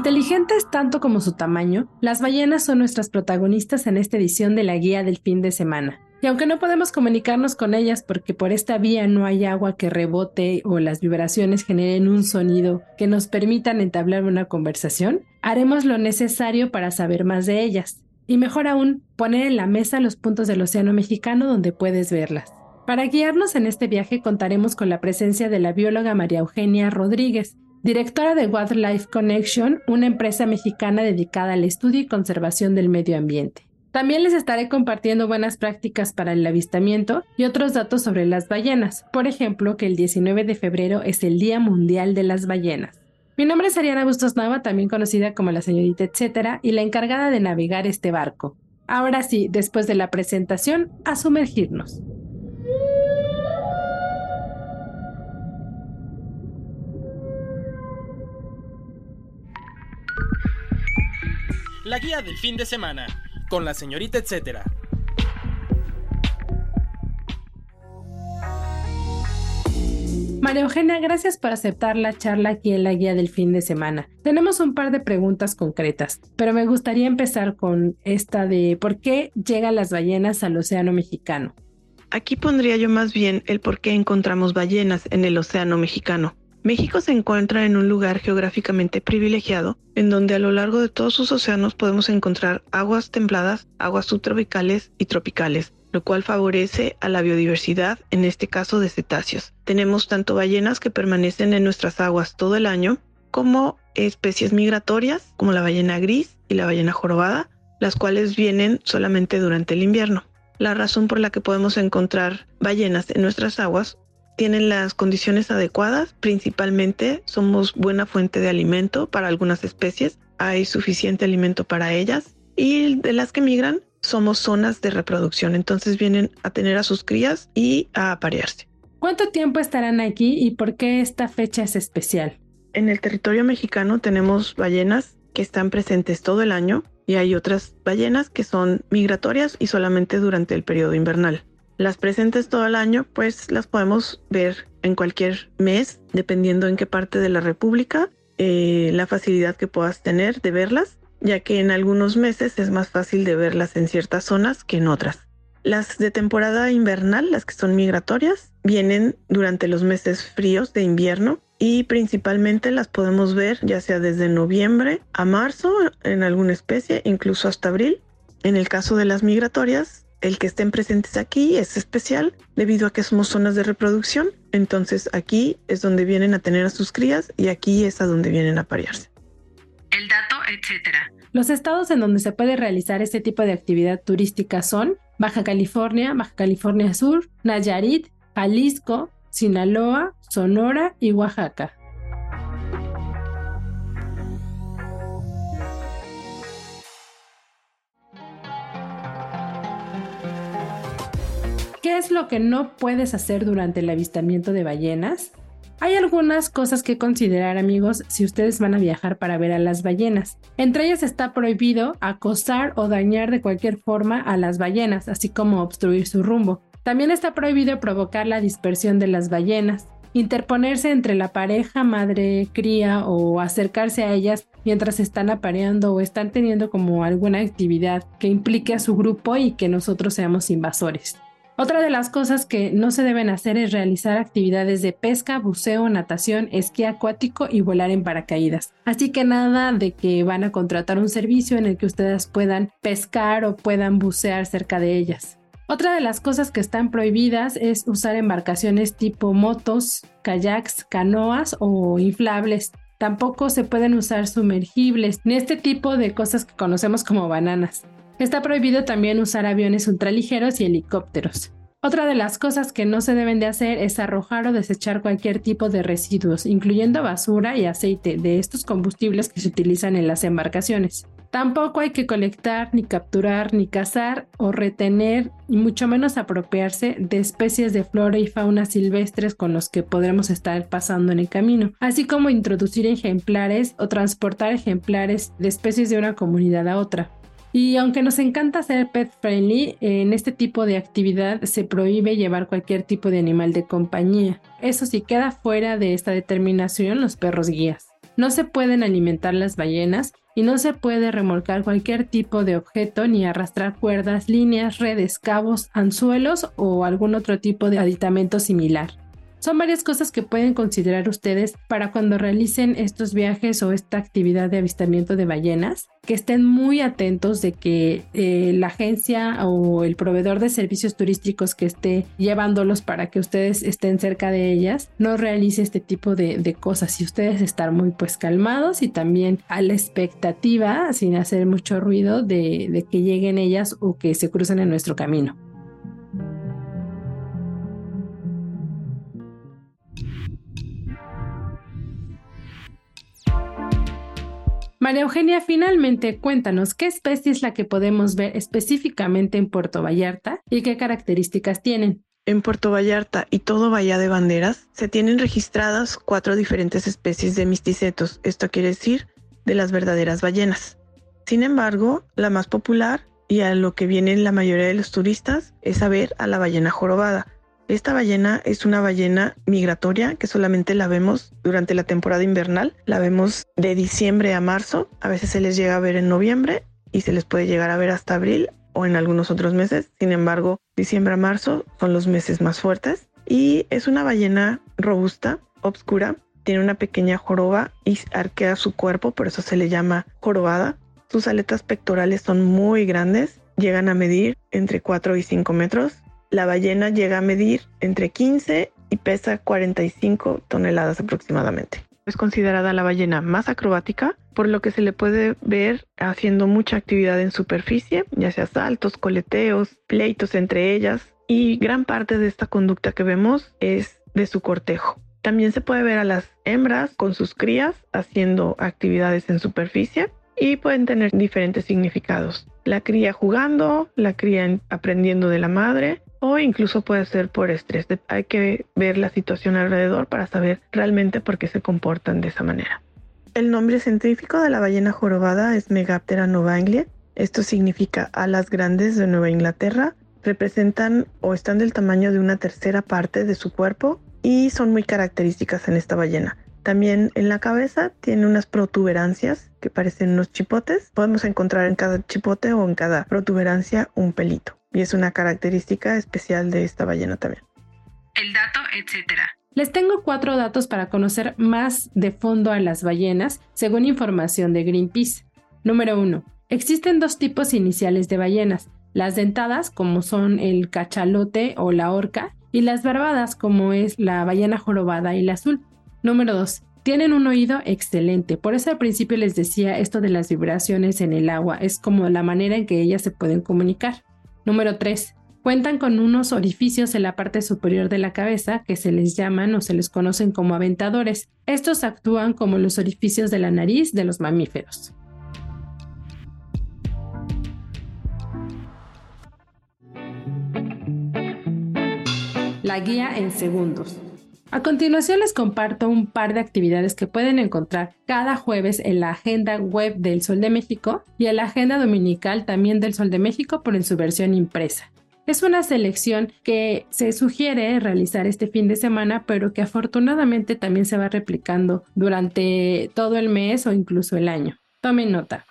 Inteligentes tanto como su tamaño, las ballenas son nuestras protagonistas en esta edición de la guía del fin de semana. Y aunque no podemos comunicarnos con ellas porque por esta vía no hay agua que rebote o las vibraciones generen un sonido que nos permitan entablar una conversación, haremos lo necesario para saber más de ellas. Y mejor aún, poner en la mesa los puntos del Océano Mexicano donde puedes verlas. Para guiarnos en este viaje contaremos con la presencia de la bióloga María Eugenia Rodríguez, directora de Wildlife Connection, una empresa mexicana dedicada al estudio y conservación del medio ambiente. También les estaré compartiendo buenas prácticas para el avistamiento y otros datos sobre las ballenas, por ejemplo que el 19 de febrero es el Día Mundial de las Ballenas. Mi nombre es Ariana Bustos Nava, también conocida como la señorita etcétera, y la encargada de navegar este barco. Ahora sí, después de la presentación, a sumergirnos. La guía del fin de semana, con la señorita etcétera. María Eugenia, gracias por aceptar la charla aquí en la guía del fin de semana. Tenemos un par de preguntas concretas, pero me gustaría empezar con esta de por qué llegan las ballenas al Océano Mexicano. Aquí pondría yo más bien el por qué encontramos ballenas en el Océano Mexicano. México se encuentra en un lugar geográficamente privilegiado, en donde a lo largo de todos sus océanos podemos encontrar aguas templadas, aguas subtropicales y tropicales, lo cual favorece a la biodiversidad, en este caso de cetáceos. Tenemos tanto ballenas que permanecen en nuestras aguas todo el año, como especies migratorias, como la ballena gris y la ballena jorobada, las cuales vienen solamente durante el invierno. La razón por la que podemos encontrar ballenas en nuestras aguas tienen las condiciones adecuadas, principalmente somos buena fuente de alimento para algunas especies, hay suficiente alimento para ellas y de las que migran somos zonas de reproducción, entonces vienen a tener a sus crías y a aparearse. ¿Cuánto tiempo estarán aquí y por qué esta fecha es especial? En el territorio mexicano tenemos ballenas que están presentes todo el año y hay otras ballenas que son migratorias y solamente durante el periodo invernal. Las presentes todo el año, pues las podemos ver en cualquier mes, dependiendo en qué parte de la República, eh, la facilidad que puedas tener de verlas, ya que en algunos meses es más fácil de verlas en ciertas zonas que en otras. Las de temporada invernal, las que son migratorias, vienen durante los meses fríos de invierno y principalmente las podemos ver ya sea desde noviembre a marzo en alguna especie, incluso hasta abril. En el caso de las migratorias, el que estén presentes aquí es especial debido a que somos zonas de reproducción. Entonces aquí es donde vienen a tener a sus crías y aquí es a donde vienen a parearse. El dato, etcétera. Los estados en donde se puede realizar este tipo de actividad turística son Baja California, Baja California Sur, Nayarit, Jalisco, Sinaloa, Sonora y Oaxaca. Es lo que no puedes hacer durante el avistamiento de ballenas? Hay algunas cosas que considerar amigos si ustedes van a viajar para ver a las ballenas. Entre ellas está prohibido acosar o dañar de cualquier forma a las ballenas, así como obstruir su rumbo. También está prohibido provocar la dispersión de las ballenas, interponerse entre la pareja madre-cría o acercarse a ellas mientras están apareando o están teniendo como alguna actividad que implique a su grupo y que nosotros seamos invasores. Otra de las cosas que no se deben hacer es realizar actividades de pesca, buceo, natación, esquí acuático y volar en paracaídas. Así que nada de que van a contratar un servicio en el que ustedes puedan pescar o puedan bucear cerca de ellas. Otra de las cosas que están prohibidas es usar embarcaciones tipo motos, kayaks, canoas o inflables. Tampoco se pueden usar sumergibles ni este tipo de cosas que conocemos como bananas. Está prohibido también usar aviones ultraligeros y helicópteros. Otra de las cosas que no se deben de hacer es arrojar o desechar cualquier tipo de residuos, incluyendo basura y aceite de estos combustibles que se utilizan en las embarcaciones. Tampoco hay que colectar, ni capturar, ni cazar o retener, y mucho menos apropiarse de especies de flora y fauna silvestres con los que podremos estar pasando en el camino, así como introducir ejemplares o transportar ejemplares de especies de una comunidad a otra. Y aunque nos encanta ser pet friendly, en este tipo de actividad se prohíbe llevar cualquier tipo de animal de compañía. Eso sí queda fuera de esta determinación los perros guías. No se pueden alimentar las ballenas y no se puede remolcar cualquier tipo de objeto ni arrastrar cuerdas, líneas, redes, cabos, anzuelos o algún otro tipo de aditamento similar. Son varias cosas que pueden considerar ustedes para cuando realicen estos viajes o esta actividad de avistamiento de ballenas, que estén muy atentos de que eh, la agencia o el proveedor de servicios turísticos que esté llevándolos para que ustedes estén cerca de ellas no realice este tipo de, cosas y ustedes estar muy pues calmados y también a la expectativa sin hacer mucho ruido de que lleguen ellas o que se crucen en nuestro camino. María Eugenia, finalmente cuéntanos qué especie es la que podemos ver específicamente en Puerto Vallarta y qué características tienen. En Puerto Vallarta y todo Bahía de Banderas se tienen registradas cuatro diferentes especies de misticetos, esto quiere decir de las verdaderas ballenas. Sin embargo, la más popular y a lo que vienen la mayoría de los turistas es a ver a la ballena jorobada, esta ballena es una ballena migratoria que solamente la vemos durante la temporada invernal. La vemos de diciembre a marzo. A veces se les llega a ver en noviembre y se les puede llegar a ver hasta abril o en algunos otros meses. Sin embargo, diciembre a marzo son los meses más fuertes. Y es una ballena robusta, obscura. Tiene una pequeña joroba y arquea su cuerpo, por eso se le llama jorobada. Sus aletas pectorales son muy grandes, llegan a medir entre 4 y 5 metros la ballena llega a medir entre 15 y pesa 45 toneladas aproximadamente. Es considerada la ballena más acrobática, por lo que se le puede ver haciendo mucha actividad en superficie, ya sea saltos, coleteos, pleitos entre ellas, y gran parte de esta conducta que vemos es de su cortejo. También se puede ver a las hembras con sus crías haciendo actividades en superficie y pueden tener diferentes significados. La cría jugando, la cría aprendiendo de la madre o incluso puede ser por estrés. Hay que ver la situación alrededor para saber realmente por qué se comportan de esa manera. El nombre científico de la ballena jorobada es Megaptera novanglia. Esto significa alas grandes de Nueva Inglaterra. Representan o están del tamaño de una tercera parte de su cuerpo y son muy características en esta ballena. También en la cabeza tiene unas protuberancias que parecen unos chipotes. Podemos encontrar en cada chipote o en cada protuberancia un pelito y es una característica especial de esta ballena también. El dato, etcétera. Les tengo cuatro datos para conocer más de fondo a las ballenas, según información de Greenpeace. Número 1. Existen dos tipos iniciales de ballenas, las dentadas, como son el cachalote o la orca, y las barbadas, como es la ballena jorobada y la azul. Número 2. Tienen un oído excelente, por eso al principio les decía esto de las vibraciones en el agua, es como la manera en que ellas se pueden comunicar. Número 3. Cuentan con unos orificios en la parte superior de la cabeza que se les llaman o se les conocen como aventadores. Estos actúan como los orificios de la nariz de los mamíferos. La guía en segundos. A continuación les comparto un par de actividades que pueden encontrar cada jueves en la agenda web del Sol de México y en la agenda dominical también del Sol de México por en su versión impresa. Es una selección que se sugiere realizar este fin de semana, pero que afortunadamente también se va replicando durante todo el mes o incluso el año. Tomen nota.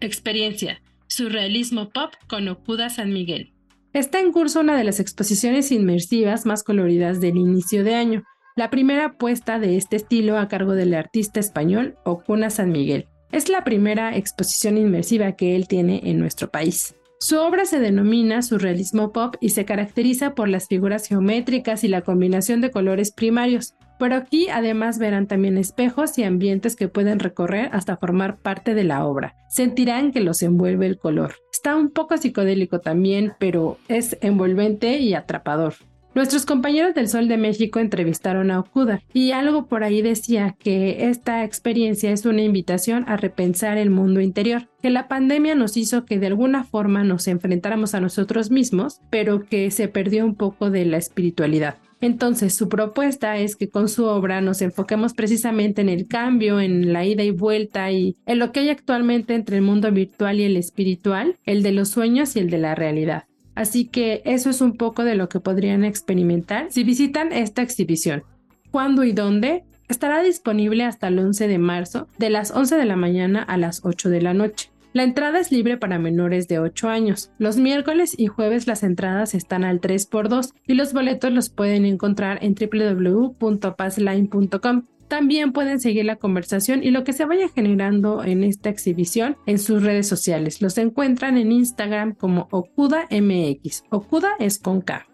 Experiencia. Surrealismo pop con Okuda San Miguel. Está en curso una de las exposiciones inmersivas más coloridas del inicio de año, la primera apuesta de este estilo a cargo del artista español Ocuna San Miguel. Es la primera exposición inmersiva que él tiene en nuestro país. Su obra se denomina surrealismo pop y se caracteriza por las figuras geométricas y la combinación de colores primarios, pero aquí además verán también espejos y ambientes que pueden recorrer hasta formar parte de la obra. Sentirán que los envuelve el color. Está un poco psicodélico también, pero es envolvente y atrapador. Nuestros compañeros del Sol de México entrevistaron a Okuda y algo por ahí decía que esta experiencia es una invitación a repensar el mundo interior, que la pandemia nos hizo que de alguna forma nos enfrentáramos a nosotros mismos, pero que se perdió un poco de la espiritualidad. Entonces, su propuesta es que con su obra nos enfoquemos precisamente en el cambio, en la ida y vuelta y en lo que hay actualmente entre el mundo virtual y el espiritual, el de los sueños y el de la realidad. Así que eso es un poco de lo que podrían experimentar si visitan esta exhibición. ¿Cuándo y dónde? Estará disponible hasta el 11 de marzo, de las 11 de la mañana a las 8 de la noche. La entrada es libre para menores de 8 años. Los miércoles y jueves las entradas están al 3x2 y los boletos los pueden encontrar en www.passline.com. También pueden seguir la conversación y lo que se vaya generando en esta exhibición en sus redes sociales. Los encuentran en Instagram como Okuda MX. Okuda es con K.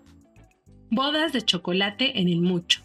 Bodas de chocolate en el mucho.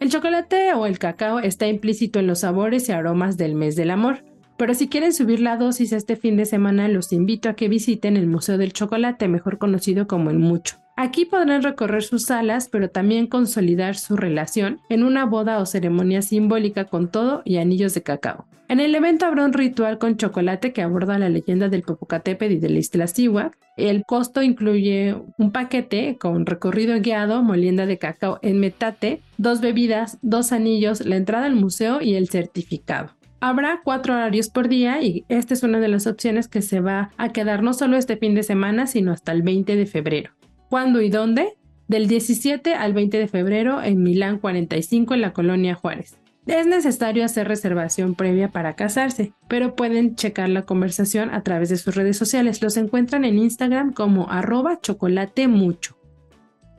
El chocolate o el cacao está implícito en los sabores y aromas del mes del amor. Pero si quieren subir la dosis este fin de semana, los invito a que visiten el Museo del Chocolate, mejor conocido como el Mucho. Aquí podrán recorrer sus salas, pero también consolidar su relación en una boda o ceremonia simbólica con todo y anillos de cacao. En el evento habrá un ritual con chocolate que aborda la leyenda del Popocatépetl y del Iztaccíhuatl. El costo incluye un paquete con recorrido guiado, molienda de cacao en metate, dos bebidas, dos anillos, la entrada al museo y el certificado. Habrá cuatro horarios por día y esta es una de las opciones que se va a quedar no solo este fin de semana, sino hasta el 20 de febrero. ¿Cuándo y dónde? Del 17 al 20 de febrero en Milán 45 en la colonia Juárez. Es necesario hacer reservación previa para casarse, pero pueden checar la conversación a través de sus redes sociales. Los encuentran en Instagram como arroba chocolate mucho.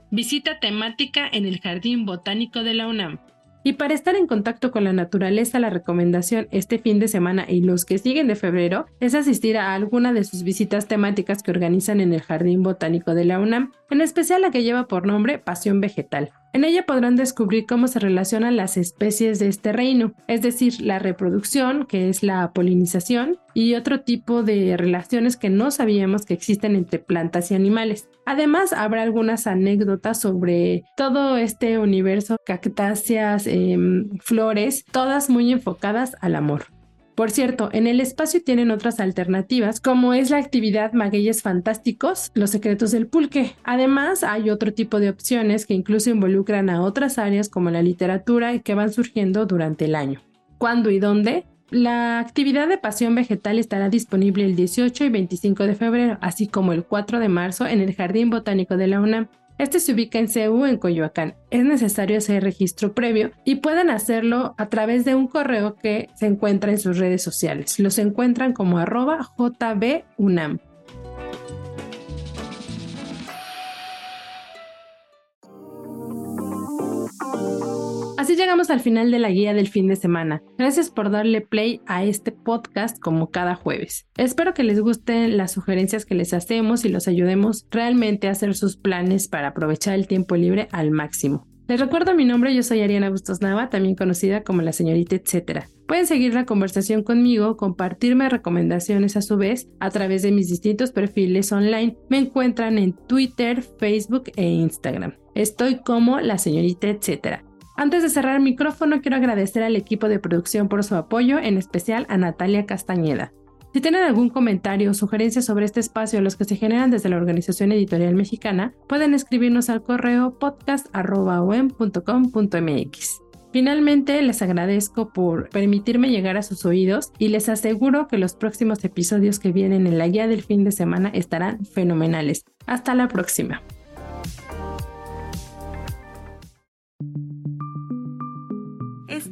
Visita temática en el Jardín Botánico de la UNAM. Y para estar en contacto con la naturaleza, la recomendación este fin de semana y los que siguen de febrero es asistir a alguna de sus visitas temáticas que organizan en el Jardín Botánico de la UNAM, en especial la que lleva por nombre Pasión Vegetal. En ella podrán descubrir cómo se relacionan las especies de este reino, es decir, la reproducción, que es la polinización, y otro tipo de relaciones que no sabíamos que existen entre plantas y animales. Además, habrá algunas anécdotas sobre todo este universo, cactáceas, em, flores, todas muy enfocadas al amor. Por cierto, en el espacio tienen otras alternativas, como es la actividad Magueyes Fantásticos, Los Secretos del Pulque. Además, hay otro tipo de opciones que incluso involucran a otras áreas como la literatura y que van surgiendo durante el año. ¿Cuándo y dónde? La actividad de Pasión Vegetal estará disponible el 18 y 25 de febrero, así como el 4 de marzo en el Jardín Botánico de la UNAM. Este se ubica en CEU, en Coyoacán. Es necesario hacer registro previo y pueden hacerlo a través de un correo que se encuentra en sus redes sociales. Los encuentran como arroba jbunam. Así llegamos al final de la guía del fin de semana. Gracias por darle play a este podcast como cada jueves. Espero que les gusten las sugerencias que les hacemos y los ayudemos realmente a hacer sus planes para aprovechar el tiempo libre al máximo. Les recuerdo mi nombre, yo soy Ariana Bustos Nava, también conocida como la señorita etcétera. Pueden seguir la conversación conmigo, compartirme recomendaciones a su vez a través de mis distintos perfiles online. Me encuentran en Twitter, Facebook e Instagram. Estoy como la señorita etcétera. Antes de cerrar el micrófono, quiero agradecer al equipo de producción por su apoyo, en especial a Natalia Castañeda. Si tienen algún comentario o sugerencia sobre este espacio, los que se generan desde la Organización Editorial Mexicana, pueden escribirnos al correo podcast.com.mx. Finalmente, les agradezco por permitirme llegar a sus oídos y les aseguro que los próximos episodios que vienen en la guía del fin de semana estarán fenomenales. Hasta la próxima.